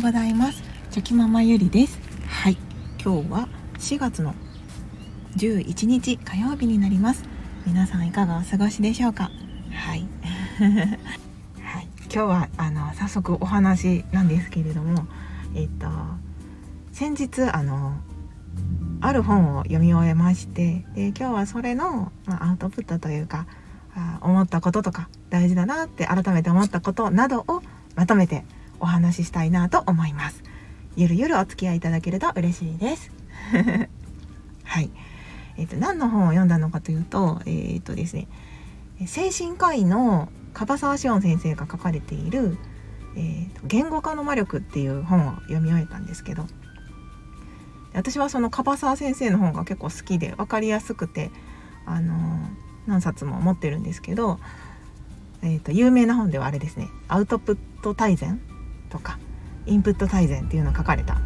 うございます。チョキママゆりです。はい。今日は4月の11日火曜日になります。皆さんいかがお過ごしでしょうか？はい、はい、今日はあの早速お話なんですけれどもえっと先日あのある本を読み終えましてで今日はそれの、まあ、アウトプットというかあ思ったこととか大事だなって改めて思ったことなどをまとめてお話ししたいなと思います。ゆるゆるお付き合いいただけると嬉しいです。はい。えっ、ー、と何の本を読んだのかというとえっ、とですね精神科医の樺沢志音先生が書かれている「えーと、言語化の魔力」っていう本を読み終えたんですけど私はその樺沢先生の本が結構好きで分かりやすくてあの何冊も持ってるんですけど、えーと有名な本ではあれですね「アウトプット大全」とかインプット大全っていうのを書かれた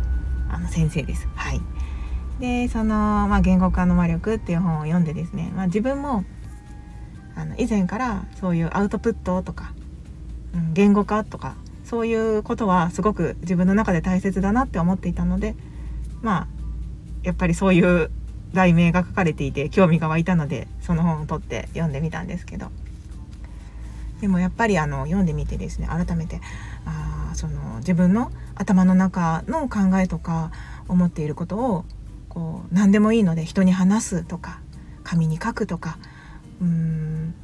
あの先生です。はい、でその、まあ、言語化の魔力っていう本を読んでですね、まあ、自分もあの以前からそういうアウトプットとか、うん、言語化とかそういうことはすごく自分の中で大切だなって思っていたのでまあやっぱりそういう題名が書かれていて興味が湧いたのでその本を取って読んでみたんですけどでもやっぱりあの読んでみてですね改めてあその自分の頭の中の考えとか思っていることをこう何でもいいので人に話すとか紙に書くとかうーん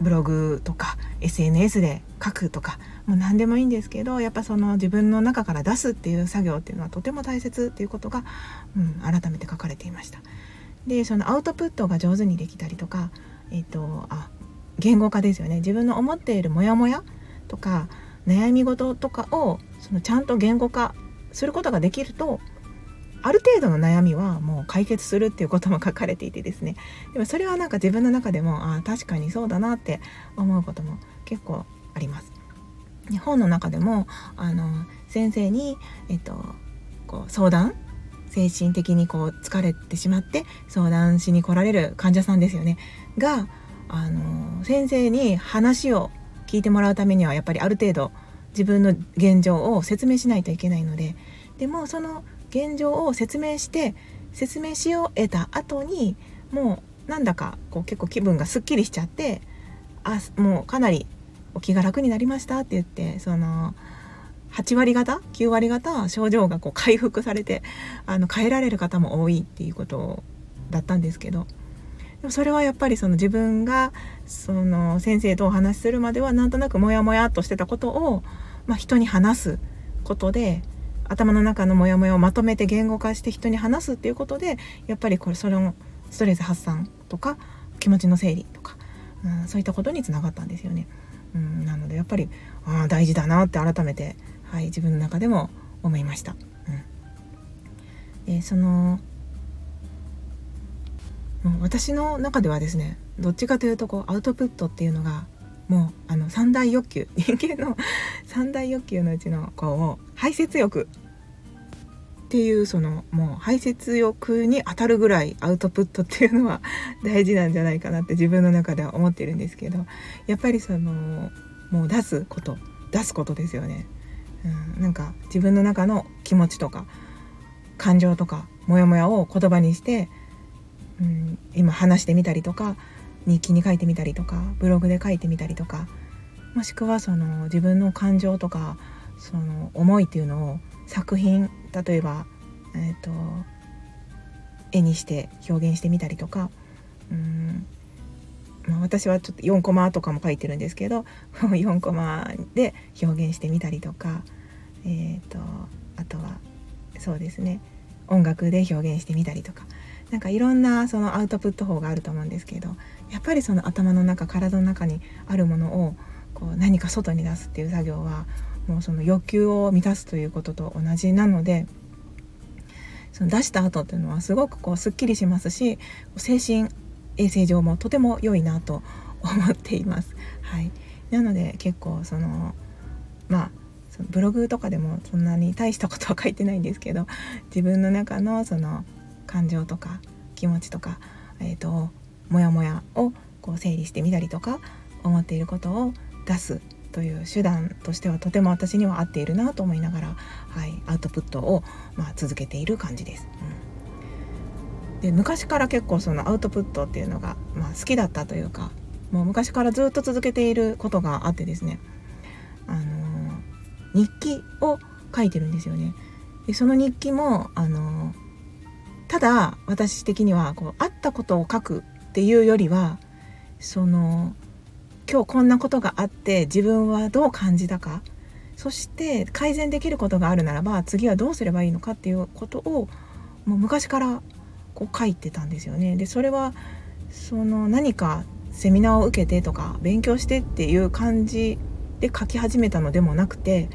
ブログとか SNS で書くとかもう何でもいいんですけどやっぱその自分の中から出すっていう作業っていうのはとても大切っていうことが、うん、改めて書かれていました。でそのアウトプットが上手にできたりとか、えーと、あ言語化ですよね自分の思っているモヤモヤとか悩み事とかをそのちゃんと言語化することができるとある程度の悩みはもう解決するっていうことも書かれていてですねでもそれはなんか自分の中でもああ確かにそうだなって思うことも結構あります。本の中でもあの先生に、えっと、こう相談精神的にこう疲れてしまって相談しに来られる患者さんですよねがあの先生に話を聞いてもらうためにはやっぱりある程度自分の現状を説明しないといけないのででもその現状を説明して説明し終えた後にもうなんだかこう結構気分がすっきりしちゃってあもうかなりお気が楽になりましたって言ってその8割方9割方症状がこう回復されてあの変えられる方も多いっていうことだったんですけどでもそれはやっぱりその自分がその先生とお話しするまではなんとなくモヤモヤっとしてたことを、まあ、人に話すことで頭の中のモヤモヤをまとめて言語化して人に話すっていうことでやっぱりこれそれのストレス発散とか気持ちの整理とか、うん、そういったことにつながったんですよね。うん、なのでやっぱりあ大事だなって改めて、はい、自分の中でも思いました。うん、でそのもう私の中ではですねどっちかというとこうアウトプットっていうのがもうあの三大欲求人間の 三大欲求のうちのこう排泄欲っていうそのもう排泄欲に当たるぐらいアウトプットっていうのは 大事なんじゃないかなって自分の中では思ってるんですけどやっぱりそのもう出すこと出すことですよね。うん、なんか自分の中の気持ちとか感情とかモヤモヤを言葉にして、うん、今話してみたりとか日記に書いてみたりとかブログで書いてみたりとかもしくはその自分の感情とかその思いっていうのを作品例えば、えーと、絵にして表現してみたりとかうん、まあ、私はちょっと4コマとかも書いてるんですけど 4コマで表現してみたりとか、えーと、あとはそうですね音楽で表現してみたりとかなんかいろんなそのアウトプット法があると思うんですけどやっぱりその頭の中体の中にあるものをこう何か外に出すっていう作業はもうその欲求を満たすということと同じなのでその出した後っていうのはすごくこうすっきりしますし精神衛生上もとても良いなと思っています。はい、なので結構そのまあそのブログとかでもそんなに大したことは書いてないんですけど自分の中のその感情とか気持ちとか、えーと、モヤモヤをこう整理してみたりとか思っていることを出すという手段としてはとても私には合っているなと思いながら、はい、アウトプットを、まあ、続けている感じです。うん、で昔から結構そのアウトプットっていうのが、まあ、好きだったというかもう昔からずっと続けていることがあってですね、あのー、日記を書いてるんですよね。でその日記も、あのー、ただ私的にはこうあったことを書くっていうよりはその今日こんなことがあって自分はどう感じたかそして改善できることがあるならば次はどうすればいいのかっていうことをもう昔からこう書いてたんですよね。でそれはその何かセミナーを受けてとか勉強してっていう感じで書き始めたのでもなくて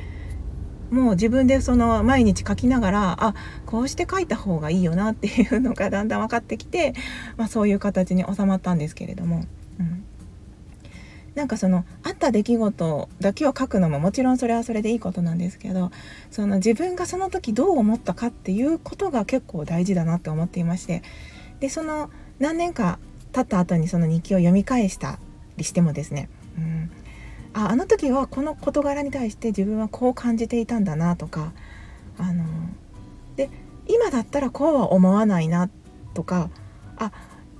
もう自分でその毎日書きながらあこうして書いた方がいいよなっていうのがだんだん分かってきて、まあ、そういう形に収まったんですけれども。うんなんかそのあった出来事だけを書くのももちろんそれはそれでいいことなんですけどその自分がその時どう思ったかっていうことが結構大事だなって思っていましてでその何年か経った後にその日記を読み返したりしてもですね、うん、ああの時はこの事柄に対して自分はこう感じていたんだなとかあので今だったらこうは思わないなとかあ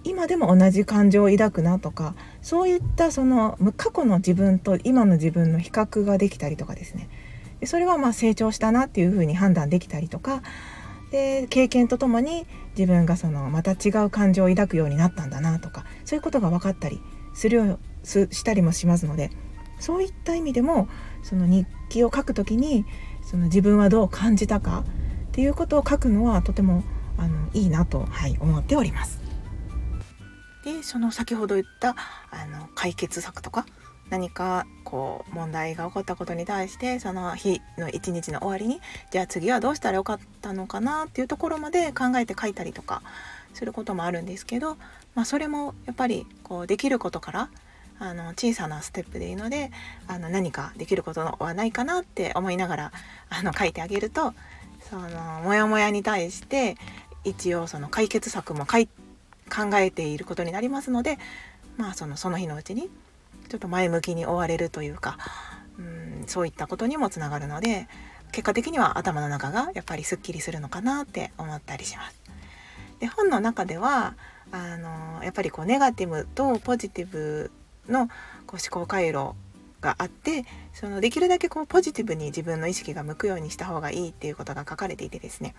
今でも同じ感情を抱くなとかそういったその過去の自分と今の自分の比較ができたりとかですね。それはまあ成長したなっていうふうに判断できたりとかで経験とともに自分がそのまた違う感情を抱くようになったんだなとかそういうことが分かったりするよすしたりもしますのでそういった意味でもその日記を書くときにその自分はどう感じたかっていうことを書くのはとてもあのいいなと、はい、思っております。でその先ほど言ったあの解決策とか何かこう問題が起こったことに対してその日の一日の終わりにじゃあ次はどうしたらよかったのかなっていうところまで考えて書いたりとかすることもあるんですけど、まあ、それもやっぱりこうできることからあの小さなステップでいいのであの何かできることはないかなって思いながらあの書いてあげるとそのモヤモヤに対して一応その解決策も考えていることになりますのでまあそのその日のうちにちょっと前向きに追われるというかうんそういったことにもつながるので結果的には頭の中がやっぱりすっきりするのかなって思ったりします。で本の中ではあのやっぱりこうネガティブとポジティブのこう思考回路があってそのできるだけこうポジティブに自分の意識が向くようにした方がいいっていうことが書かれていてですね。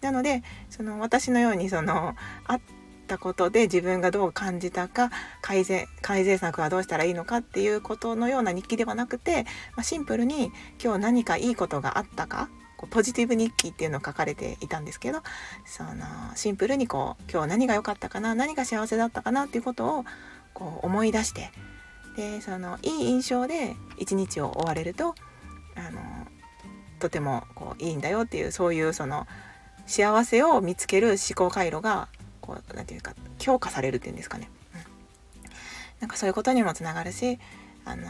なのでその私のようにそのあったことで自分がどう感じたか改善改善策はどうしたらいいのかっていうことのような日記ではなくて、まあ、シンプルに今日何かいいことがあったかポジティブ日記っていうのを書かれていたんですけどそのシンプルにこう今日何が良かったかな何が幸せだったかなっていうことをこう思い出してでそのいい印象で一日を終われるとあのとてもこういいんだよっていうそういうその幸せを見つける思考回路がこう何て言うか強化されるっていうんですかね、うん、なんかそういうことにもつながるしあの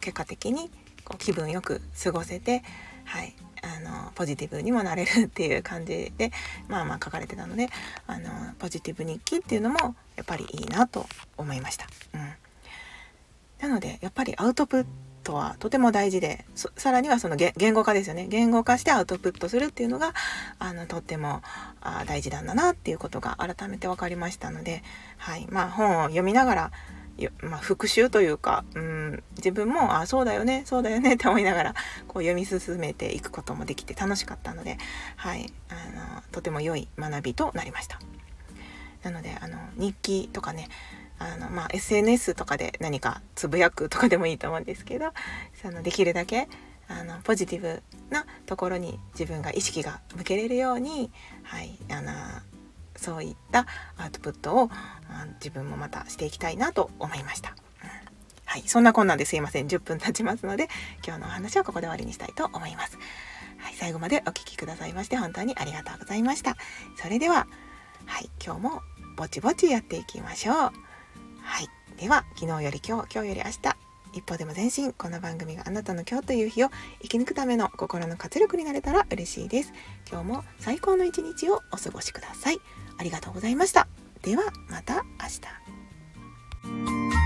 結果的にこう気分よく過ごせてはいあのポジティブにもなれるっていう感じでまあまあ書かれてたのであのポジティブ日記っていうのもやっぱりいいなと思いました。うん、なのでやっぱりアウトプットはとても大事でさらにはその言語化ですよね。言語化してアウトプットするっていうのがあのとってもあ大事なんだなっていうことが改めて分かりましたので、はい。まあ、本を読みながらまあ、復習というか、うん、自分もあそうだよねそうだよねって思いながらこう読み進めていくこともできて楽しかったので、はい、あのとても良い学びとなりました。なのであの日記とかねあの、まあ、SNS とかで何かつぶやくとかでもいいと思うんですけどそのできるだけあのポジティブなところに自分が意識が向けれるように、はい、あのそういったアウトプットを自分もまたしていきたいなと思いました。はい、そんなこんなんですいません10分経ちますので今日のお話はここで終わりにしたいと思います。はい、最後までお聴きくださいまして本当にありがとうございました。それでは、はい、今日もぼちぼちやっていきましょう。はい。では昨日より今日今日より明日一歩でも前進。この番組があなたの今日という日を生き抜くための心の活力になれたら嬉しいです。今日も最高の一日をお過ごしください。ありがとうございました。ではまた明日。